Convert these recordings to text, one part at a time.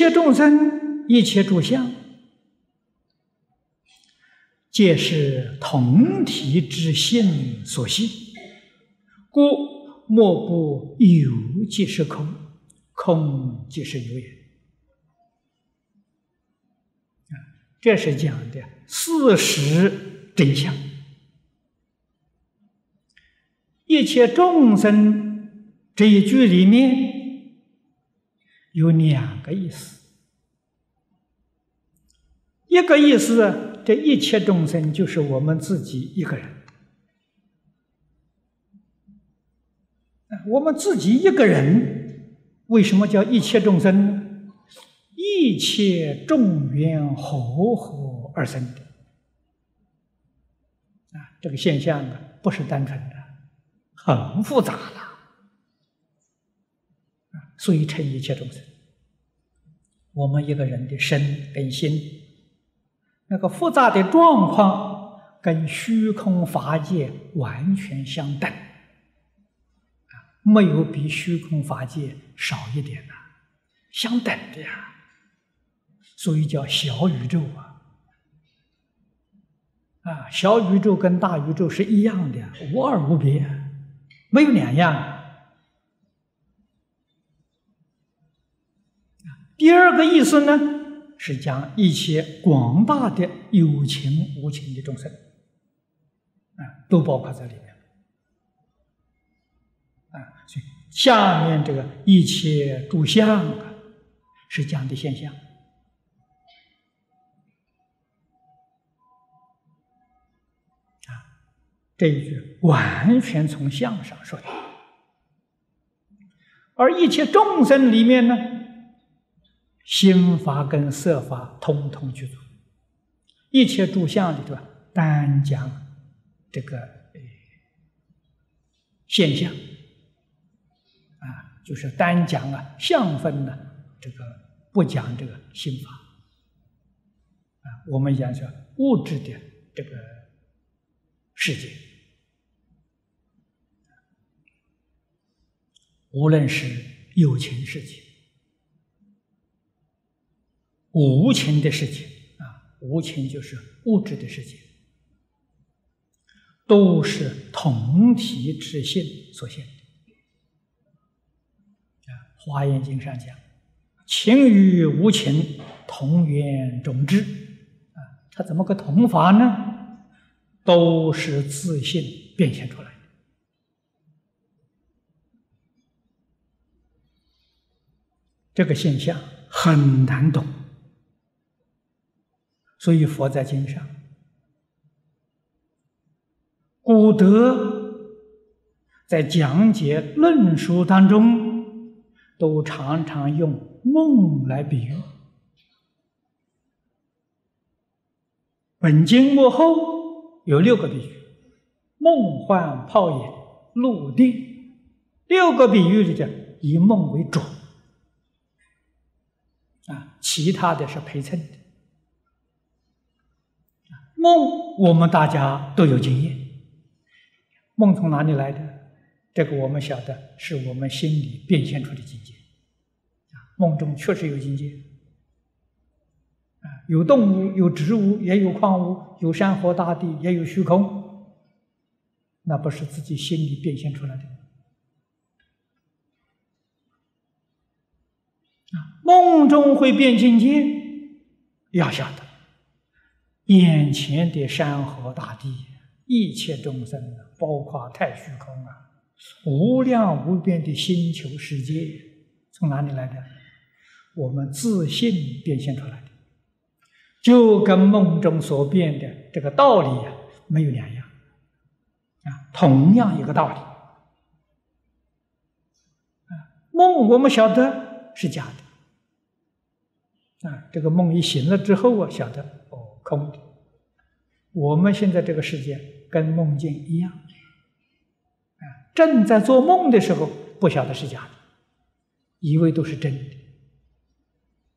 一切众生，一切诸相，皆是同体之性所现，故莫不有即是空，空即是有也。这是讲的事实真相。一切众生这一句里面有两个意思，一个意思，这一切众生就是我们自己一个人，我们自己一个人，为什么叫一切众生呢？一切众缘合合而生的。啊，这个现象呢，不是单纯的，很复杂的，所以称一切众生。我们一个人的身跟心，那个复杂的状况，跟虚空法界完全相等啊，没有比虚空法界少一点的，相等的呀。所以叫小宇宙啊，啊，小宇宙跟大宇宙是一样的，无二无别，没有两样。第二个意思呢，是讲一切广大的有情无情的众生，啊，都包括在里面。啊，所以下面这个一切诸相啊，是讲的现象。这一句完全从相上说的，而一切众生里面呢，心法跟色法通通去做，一切诸相里头单讲这个现象。啊，就是单讲啊相分呢，这个不讲这个心法。啊，我们讲说物质的这个世界。无论是有情世界、无情的世界啊，无情就是物质的世界，都是同体之性所现的。啊，《华严经》上讲：“情与无情，同源种之。”啊，它怎么个同法呢？都是自信变现出来的。这个现象很难懂，所以佛在经上，古德在讲解论述当中，都常常用梦来比喻。本经幕后有六个比喻：梦幻泡影、陆定，六个比喻里边以梦为主。啊，其他的是陪衬的。梦，我们大家都有经验。梦从哪里来的？这个我们晓得，是我们心里变现出的境界。啊，梦中确实有境界。啊，有动物，有植物，也有矿物，有山河大地，也有虚空。那不是自己心里变现出来的。啊梦中会变境界，要晓得，眼前的山河大地，一切众生，包括太虚空啊，无量无边的星球世界，从哪里来的？我们自信变现出来的，就跟梦中所变的这个道理啊，没有两样，啊，同样一个道理，啊，梦我们晓得是假的。啊，这个梦一醒了之后啊，晓得，空的。我们现在这个世界跟梦境一样，啊，正在做梦的时候不晓得是假的，以为都是真的，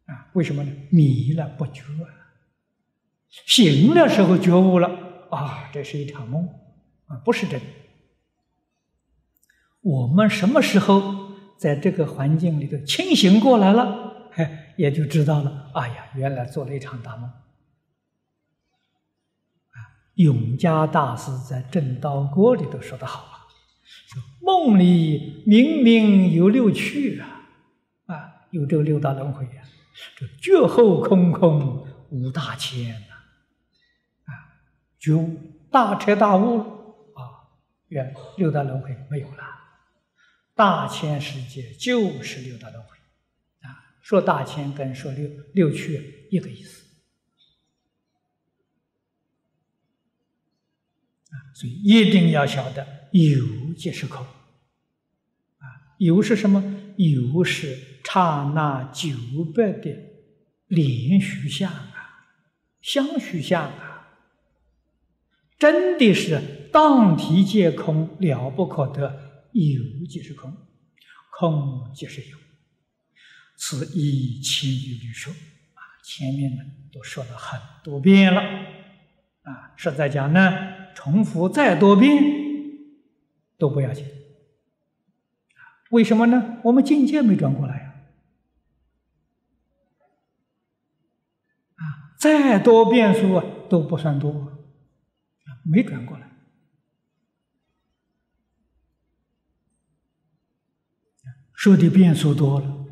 啊，为什么呢？迷了不觉了，醒的时候觉悟了啊，这是一场梦，啊，不是真的。我们什么时候在这个环境里头清醒过来了？哎。也就知道了。哎呀，原来做了一场大梦。永嘉大师在《正道歌》里头说的好啊，说梦里明明有六趣啊，啊，有这个六道轮回啊，这觉后空空无大千呐，啊，就大彻大悟了啊，原六道轮回没有了。大千世界就是六道轮回，啊，说大千跟说六六趣一个意思，啊，所以一定要晓得有即是空，啊，有是什么？有是刹那九百的连续相啊，相续相啊，真的是当体皆空，了不可得。有即是空，空即是有，此一千余律说啊，前面呢都说了很多遍了啊，实在讲呢，重复再多遍都不要紧为什么呢？我们境界没转过来呀，啊，再多遍数都不算多啊，没转过来。说的变数多了，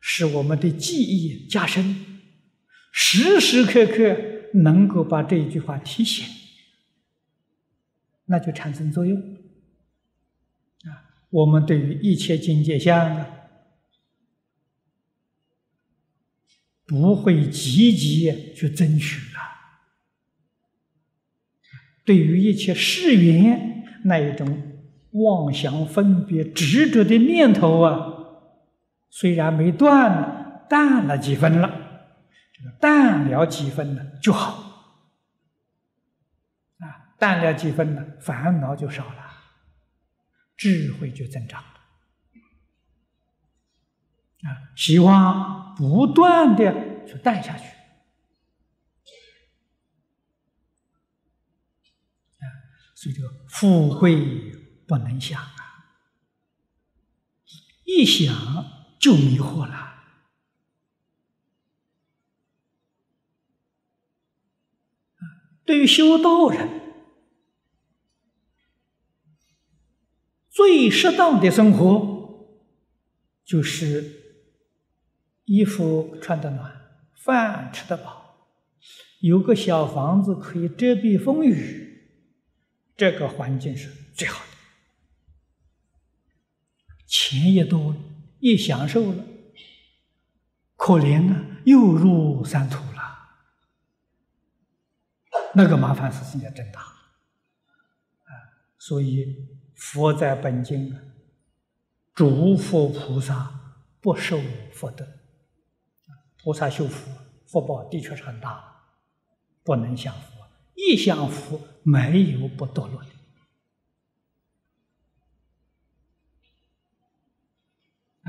使我们的记忆加深，时时刻刻能够把这一句话提醒，那就产生作用。啊，我们对于一切境界相啊，不会积极去争取了；对于一切事缘那一种。妄想、分别、执着的念头啊，虽然没断了，淡了几分了。这个淡了几分呢就好，淡了几分呢，烦恼就少了，智慧就增长了。啊，希望不断的去淡下去。啊，所以这个富贵。不能想啊！一想就迷惑了。对于修道人，最适当的生活就是衣服穿得暖，饭吃得饱，有个小房子可以遮蔽风雨，这个环境是最好的。钱也多了，也享受了，可怜啊，又入三途了。那个麻烦事情也真大啊！所以佛在本经啊，诸佛菩萨不受福德，菩萨修福福报的确是很大，不能享福，一享福没有不堕落的。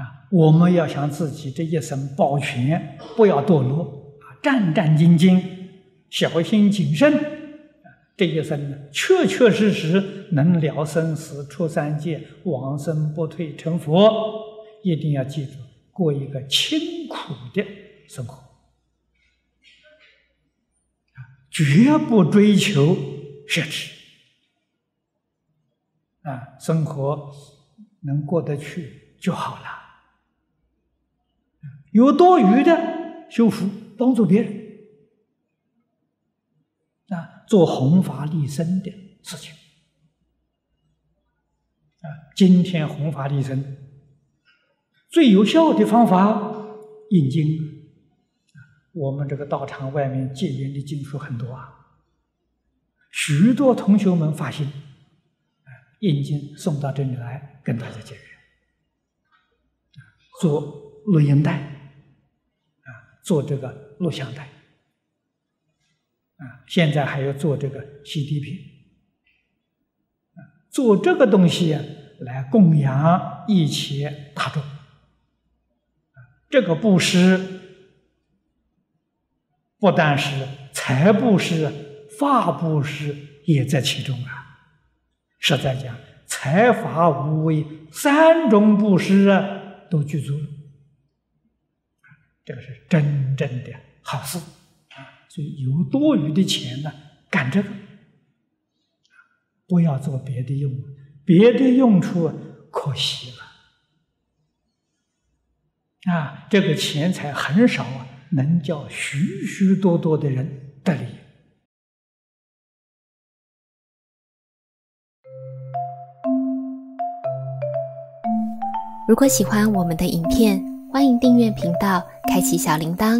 啊，我们要想自己这一生保全，不要堕落。啊，战战兢兢，小心谨慎，这一生呢，确确实实能了生死、出三界、往生不退、成佛，一定要记住，过一个清苦的生活，绝不追求奢侈，啊，生活能过得去就好了。有多余的修福，帮助别人，做弘法利生的事情啊。今天弘法利生最有效的方法，印经。我们这个道场外面戒烟的经书很多啊，许多同学们发心啊，印经送到这里来跟大家结缘做录音带。啊做这个录像带，啊，现在还要做这个 CD 片，啊，做这个东西来供养一切大众，这个布施不但是财布施、法布施也在其中啊。实在讲，财法无为三种布施啊，都具足。这个是真正的好事！所以有多余的钱呢，干这个，不要做别的用，别的用处可惜了啊！这个钱财很少啊，能叫许许多多的人得利。如果喜欢我们的影片，欢迎订阅频道，开启小铃铛，